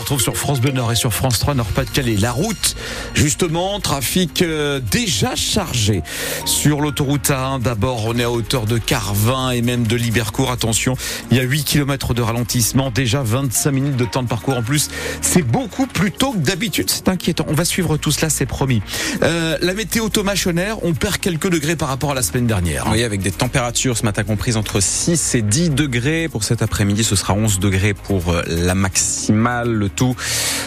vous retrouve sur France Bleu Nord et sur France 3 Nord-Pas-de-Calais. La route, justement, trafic euh, déjà chargé sur l'autoroute A1. D'abord, on est à hauteur de Carvin et même de Libercourt. Attention, il y a 8 km de ralentissement, déjà 25 minutes de temps de parcours en plus. C'est beaucoup plus tôt que d'habitude, c'est inquiétant. On va suivre tout cela, c'est promis. Euh, la météo Thomas on perd quelques degrés par rapport à la semaine dernière. Oui, avec des températures ce matin comprises entre 6 et 10 degrés. Pour cet après-midi, ce sera 11 degrés pour euh, la maximale le tout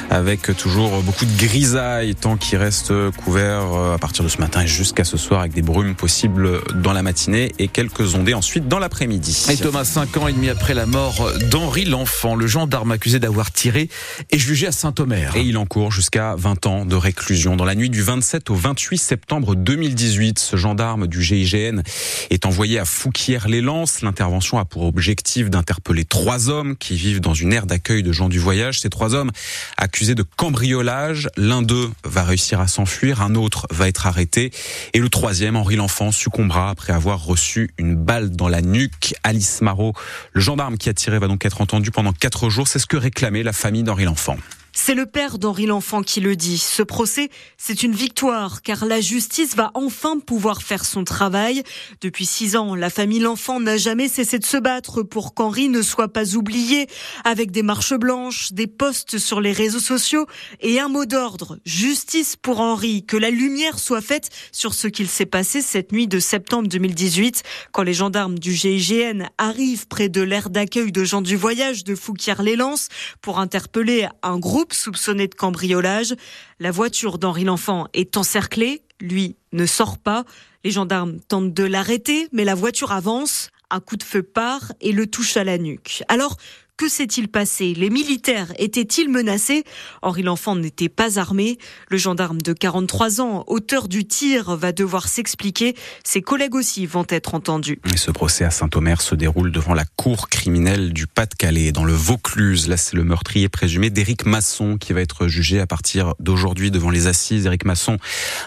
avec toujours beaucoup de grisailles, temps qui reste couvert euh, à partir de ce matin et jusqu'à ce soir avec des brumes possibles dans la matinée et quelques ondées ensuite dans l'après-midi. Et Thomas, 5 ans et demi après la mort d'Henri L'Enfant, le gendarme accusé d'avoir tiré est jugé à Saint-Omer. Et il encourt jusqu'à 20 ans de réclusion. Dans la nuit du 27 au 28 septembre 2018, ce gendarme du GIGN est envoyé à Fouquier-les-Lances. L'intervention a pour objectif d'interpeller trois hommes qui vivent dans une aire d'accueil de gens du voyage trois hommes accusés de cambriolage. L'un d'eux va réussir à s'enfuir, un autre va être arrêté et le troisième, Henri L'Enfant, succombera après avoir reçu une balle dans la nuque. Alice Marot, le gendarme qui a tiré, va donc être entendu pendant quatre jours. C'est ce que réclamait la famille d'Henri L'Enfant. C'est le père d'Henri L'Enfant qui le dit. Ce procès, c'est une victoire, car la justice va enfin pouvoir faire son travail. Depuis six ans, la famille L'Enfant n'a jamais cessé de se battre pour qu'Henri ne soit pas oublié, avec des marches blanches, des posts sur les réseaux sociaux et un mot d'ordre. Justice pour Henri, que la lumière soit faite sur ce qu'il s'est passé cette nuit de septembre 2018, quand les gendarmes du GIGN arrivent près de l'aire d'accueil de gens du voyage de Fouquier-les-Lances pour interpeller un groupe soupçonné de cambriolage. La voiture d'Henri L'Enfant est encerclée. Lui ne sort pas. Les gendarmes tentent de l'arrêter, mais la voiture avance. Un coup de feu part et le touche à la nuque. Alors, que s'est-il passé? Les militaires étaient-ils menacés? Henri L'Enfant n'était pas armé. Le gendarme de 43 ans, auteur du tir, va devoir s'expliquer. Ses collègues aussi vont être entendus. Et ce procès à Saint-Omer se déroule devant la cour criminelle du Pas-de-Calais, dans le Vaucluse. Là, c'est le meurtrier présumé d'Éric Masson qui va être jugé à partir d'aujourd'hui devant les assises. Éric Masson,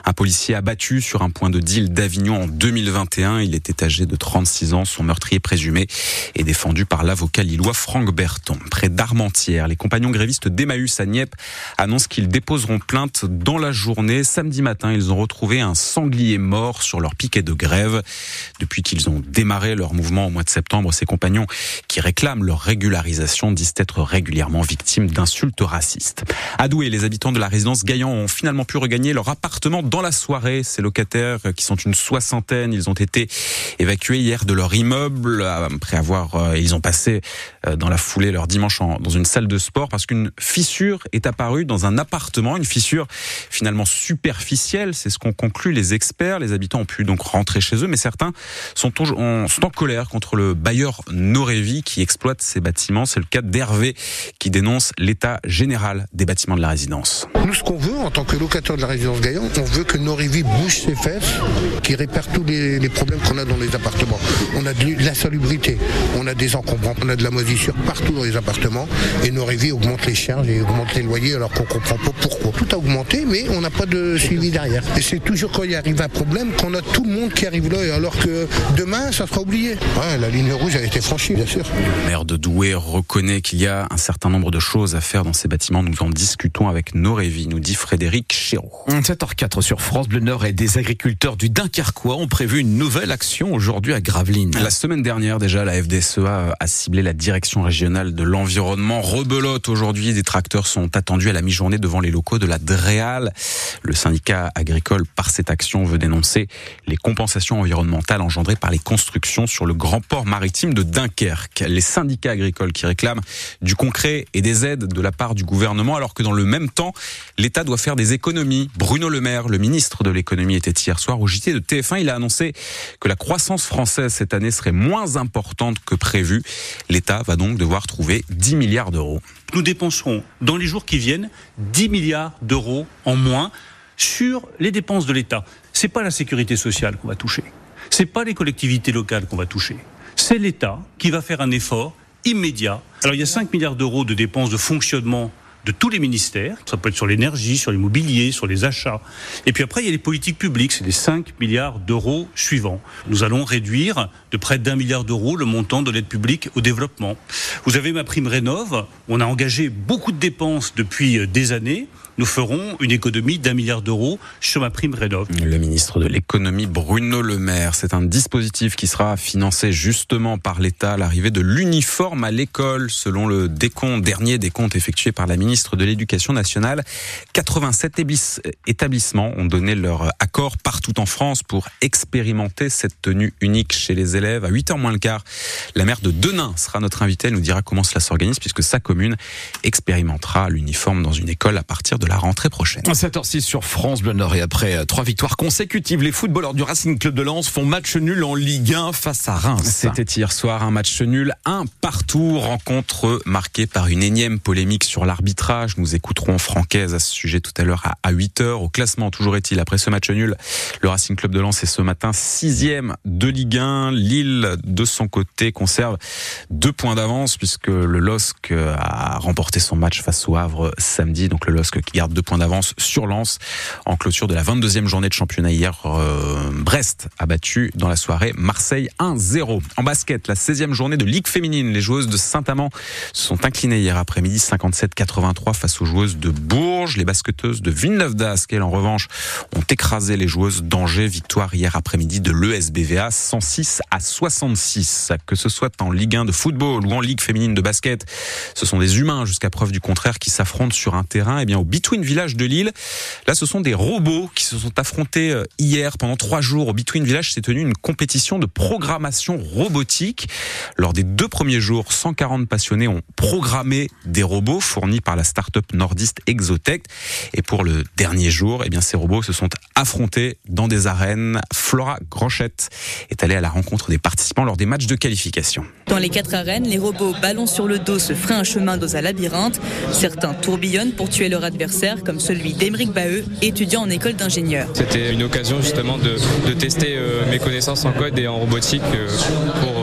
un policier abattu sur un point de deal d'Avignon en 2021. Il était âgé de 36 ans. Son meurtrier présumé est défendu par l'avocat lillois Franck Berton. Près d'Armentières, les compagnons grévistes d'Emmaüs à Nieppe annoncent qu'ils déposeront plainte dans la journée. Samedi matin, ils ont retrouvé un sanglier mort sur leur piquet de grève. Depuis qu'ils ont démarré leur mouvement au mois de septembre, ces compagnons qui réclament leur régularisation disent être régulièrement victimes d'insultes racistes. À Douai, les habitants de la résidence Gaillan ont finalement pu regagner leur appartement dans la soirée. Ces locataires, qui sont une soixantaine, ils ont été évacués hier de leur immeuble après avoir, euh, ils ont passé euh, dans la foulée leur dimanche dans une salle de sport parce qu'une fissure est apparue dans un appartement, une fissure finalement superficielle, c'est ce qu'ont conclu les experts. Les habitants ont pu donc rentrer chez eux, mais certains sont, en, sont en colère contre le bailleur Norévi qui exploite ces bâtiments. C'est le cas d'Hervé qui dénonce l'état général des bâtiments de la résidence. Nous, ce qu'on veut en tant que locataire de la résidence Gaillan, on veut que Norévi bouge ses fesses, qui répare tous les, les problèmes qu'on a dans les appartements. On a de l'insalubrité, on a des encombrants, on a de la moisissure dans les appartements et nos révis augmentent les charges et augmentent les loyers alors qu'on comprend pas pourquoi. Tout a augmenté mais on n'a pas de suivi derrière. Et c'est toujours quand il arrive un problème qu'on a tout le monde qui arrive là alors que demain ça sera oublié. la ligne rouge a été franchie bien sûr. Le maire de Douai reconnaît qu'il y a un certain nombre de choses à faire dans ces bâtiments. Nous en discutons avec nos révis, nous dit Frédéric Chéreau. 7h04 sur France Bleu Nord et des agriculteurs du Dunkerquois ont prévu une nouvelle action aujourd'hui à Gravelines. La semaine dernière déjà, la FDSEA a ciblé la direction régionale de l'environnement. Rebelote aujourd'hui, des tracteurs sont attendus à la mi-journée devant les locaux de la DREAL. Le syndicat agricole, par cette action, veut dénoncer les compensations environnementales engendrées par les constructions sur le grand port maritime de Dunkerque. Les syndicats agricoles qui réclament du concret et des aides de la part du gouvernement, alors que dans le même temps, l'État doit faire des économies. Bruno Le Maire, le ministre de l'économie, était hier soir au JT de TF1. Il a annoncé que la croissance française cette année serait moins importante que prévu. L'État va donc devoir trouver 10 milliards d'euros. Nous dépenserons dans les jours qui viennent 10 milliards d'euros en moins sur les dépenses de l'État. C'est pas la sécurité sociale qu'on va toucher. C'est pas les collectivités locales qu'on va toucher. C'est l'État qui va faire un effort immédiat. Alors il y a 5 milliards d'euros de dépenses de fonctionnement de tous les ministères. Ça peut être sur l'énergie, sur l'immobilier, sur les achats. Et puis après, il y a les politiques publiques. C'est les 5 milliards d'euros suivants. Nous allons réduire de près d'un milliard d'euros le montant de l'aide publique au développement. Vous avez ma prime Rénov. On a engagé beaucoup de dépenses depuis des années nous ferons une économie d'un milliard d'euros sur ma prime Rénov. Le ministre de l'économie Bruno Le Maire, c'est un dispositif qui sera financé justement par l'État l'arrivée de l'uniforme à l'école, selon le décompte, dernier décompte effectué par la ministre de l'Éducation nationale. 87 établissements ont donné leur accord partout en France pour expérimenter cette tenue unique chez les élèves. À 8h moins le quart, la maire de Denain sera notre invitée. Elle nous dira comment cela s'organise puisque sa commune expérimentera l'uniforme dans une école à partir de la rentrée prochaine. 7h06 sur France Bleu Nord et après euh, trois victoires consécutives, les footballeurs du Racing Club de Lens font match nul en Ligue 1 face à Reims. C'était hier soir un match nul, un partout, rencontre marquée par une énième polémique sur l'arbitrage. Nous écouterons Francaise à ce sujet tout à l'heure à 8h. Au classement, toujours est-il, après ce match nul, le Racing Club de Lens est ce matin sixième de Ligue 1. Lille, de son côté, conserve deux points d'avance puisque le LOSC a remporté son match face au Havre samedi. Donc le LOSC qui garde deux points d'avance sur Lens en clôture de la 22e journée de championnat hier. Euh, Brest a battu dans la soirée Marseille 1-0. En basket, la 16e journée de Ligue féminine, les joueuses de Saint-Amand se sont inclinées hier après-midi 57-83 face aux joueuses de Bourges. Les basketteuses de Villeneuve d'Ascq, en revanche, ont écrasé les joueuses d'Angers. Victoire hier après-midi de l'ESBVA 106 à 66. Que ce soit en Ligue 1 de football ou en Ligue féminine de basket, ce sont des humains jusqu'à preuve du contraire qui s'affrontent sur un terrain. Et eh bien au Between Village de Lille. Là, ce sont des robots qui se sont affrontés euh, hier pendant trois jours. Au Between Village s'est tenue une compétition de programmation robotique. Lors des deux premiers jours, 140 passionnés ont programmé des robots fournis par la start-up nordiste Exotech. Et pour le dernier jour, eh bien, ces robots se sont affrontés dans des arènes. Flora Granchette est allée à la rencontre des participants lors des matchs de qualification. Dans les quatre arènes, les robots ballons sur le dos se feraient un chemin dans un labyrinthe. Certains tourbillonnent pour tuer leur adversaire comme celui d'Emeric Baheux, étudiant en école d'ingénieur. C'était une occasion justement de, tester euh, mes connaissances en code et en robotique euh, pour,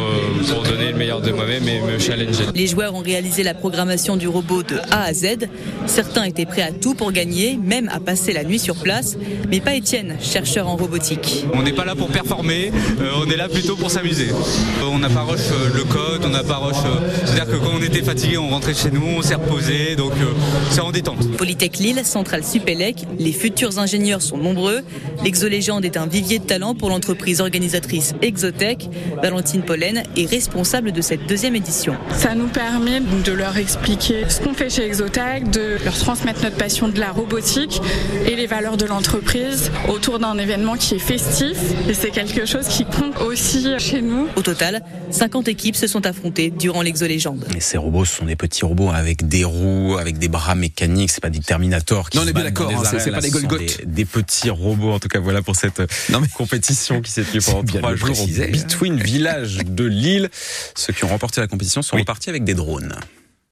pour donner le meilleur de moi-même et me challenger. Les joueurs ont réalisé la programmation du robot de A à Z. Certains étaient prêts à tout pour gagner, même à passer la nuit sur place, mais pas Étienne, chercheur en robotique. On n'est pas là pour performer, on est là plutôt pour s'amuser. On n'a pas rush le code, on n'a pas rush. C'est-à-dire que quand on était fatigué, on rentrait chez nous, on s'est reposé, donc c'est en détente. Polytech Lille, Centrale Supélec, les futurs ingénieurs sont nombreux. L'exolégende est un vivier de talent pour l'entreprise organisatrice Exotech. Valentine Pollen est responsable de cette deuxième édition. Ça nous permet de leur expliquer ce qu'on fait chez Exotech, de leur transmettre notre passion de la robotique et les valeurs de l'entreprise autour d'un événement qui est festif. Et c'est quelque chose qui compte aussi chez nous. Au total, 50 équipes se sont affrontées durant l'exolégende. Et ces robots sont des petits robots avec des roues, avec des bras mécaniques. C'est pas des Terminator qui non, on est bien d'accord, hein, c'est pas des Golgoth. Des, petits robots, en tout cas, voilà pour cette non, mais... compétition qui s'est tenue pendant trois jours hein. Between Village de Lille. Ceux qui ont remporté la compétition sont repartis avec des drones.